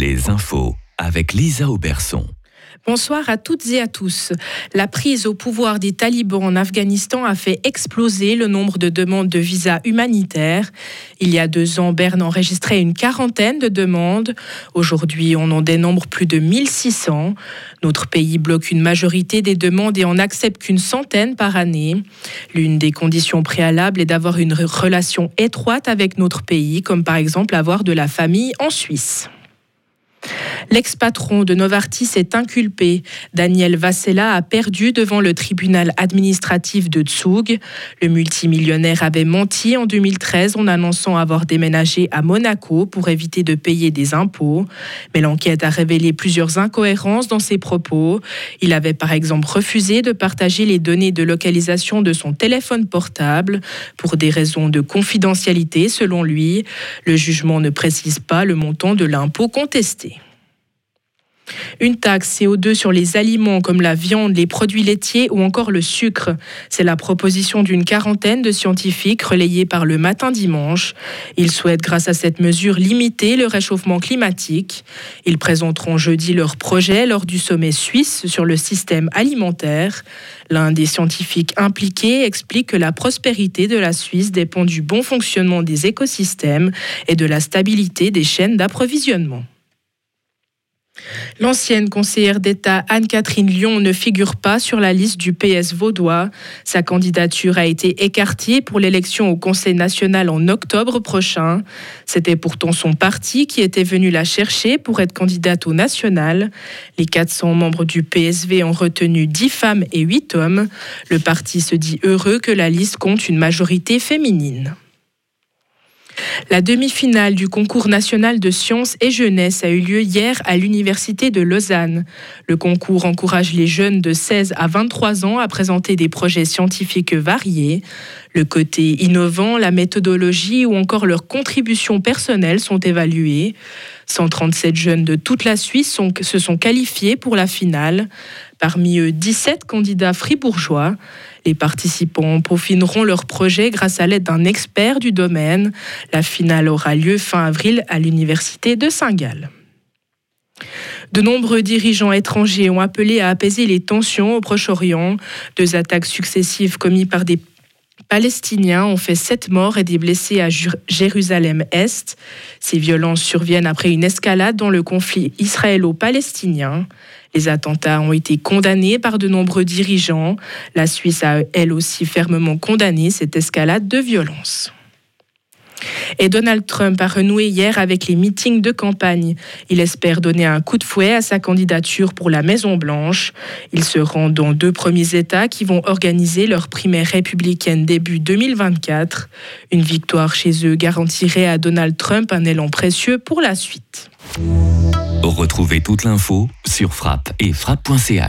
Les infos avec Lisa Auberson. Bonsoir à toutes et à tous. La prise au pouvoir des talibans en Afghanistan a fait exploser le nombre de demandes de visas humanitaires. Il y a deux ans, Berne enregistrait une quarantaine de demandes. Aujourd'hui, on en dénombre plus de 1600. Notre pays bloque une majorité des demandes et en accepte qu'une centaine par année. L'une des conditions préalables est d'avoir une relation étroite avec notre pays, comme par exemple avoir de la famille en Suisse. L'ex-patron de Novartis est inculpé. Daniel Vassella a perdu devant le tribunal administratif de Zug. Le multimillionnaire avait menti en 2013 en annonçant avoir déménagé à Monaco pour éviter de payer des impôts. Mais l'enquête a révélé plusieurs incohérences dans ses propos. Il avait par exemple refusé de partager les données de localisation de son téléphone portable pour des raisons de confidentialité selon lui. Le jugement ne précise pas le montant de l'impôt contesté. Une taxe CO2 sur les aliments comme la viande, les produits laitiers ou encore le sucre. C'est la proposition d'une quarantaine de scientifiques relayée par le matin dimanche. Ils souhaitent, grâce à cette mesure, limiter le réchauffement climatique. Ils présenteront jeudi leur projet lors du sommet suisse sur le système alimentaire. L'un des scientifiques impliqués explique que la prospérité de la Suisse dépend du bon fonctionnement des écosystèmes et de la stabilité des chaînes d'approvisionnement. L'ancienne conseillère d'État Anne-Catherine Lyon ne figure pas sur la liste du PS vaudois. Sa candidature a été écartée pour l'élection au Conseil national en octobre prochain. C'était pourtant son parti qui était venu la chercher pour être candidate au national. Les 400 membres du PSV ont retenu 10 femmes et 8 hommes. Le parti se dit heureux que la liste compte une majorité féminine. La demi-finale du concours national de sciences et jeunesse a eu lieu hier à l'Université de Lausanne. Le concours encourage les jeunes de 16 à 23 ans à présenter des projets scientifiques variés. Le côté innovant, la méthodologie ou encore leurs contributions personnelles sont évaluées. 137 jeunes de toute la Suisse se sont qualifiés pour la finale. Parmi eux, 17 candidats fribourgeois. Les participants peaufineront leur projet grâce à l'aide d'un expert du domaine. La finale aura lieu fin avril à l'Université de Saint-Gall. De nombreux dirigeants étrangers ont appelé à apaiser les tensions au Proche-Orient. Deux attaques successives commises par des Palestiniens ont fait sept morts et des blessés à Jérusalem-Est. Ces violences surviennent après une escalade dans le conflit israélo-palestinien. Les attentats ont été condamnés par de nombreux dirigeants. La Suisse a elle aussi fermement condamné cette escalade de violence. Et Donald Trump a renoué hier avec les meetings de campagne. Il espère donner un coup de fouet à sa candidature pour la Maison-Blanche. Il se rend dans deux premiers États qui vont organiser leur primaire républicaine début 2024. Une victoire chez eux garantirait à Donald Trump un élan précieux pour la suite. Retrouvez toute l'info sur frappe et frappe.ch.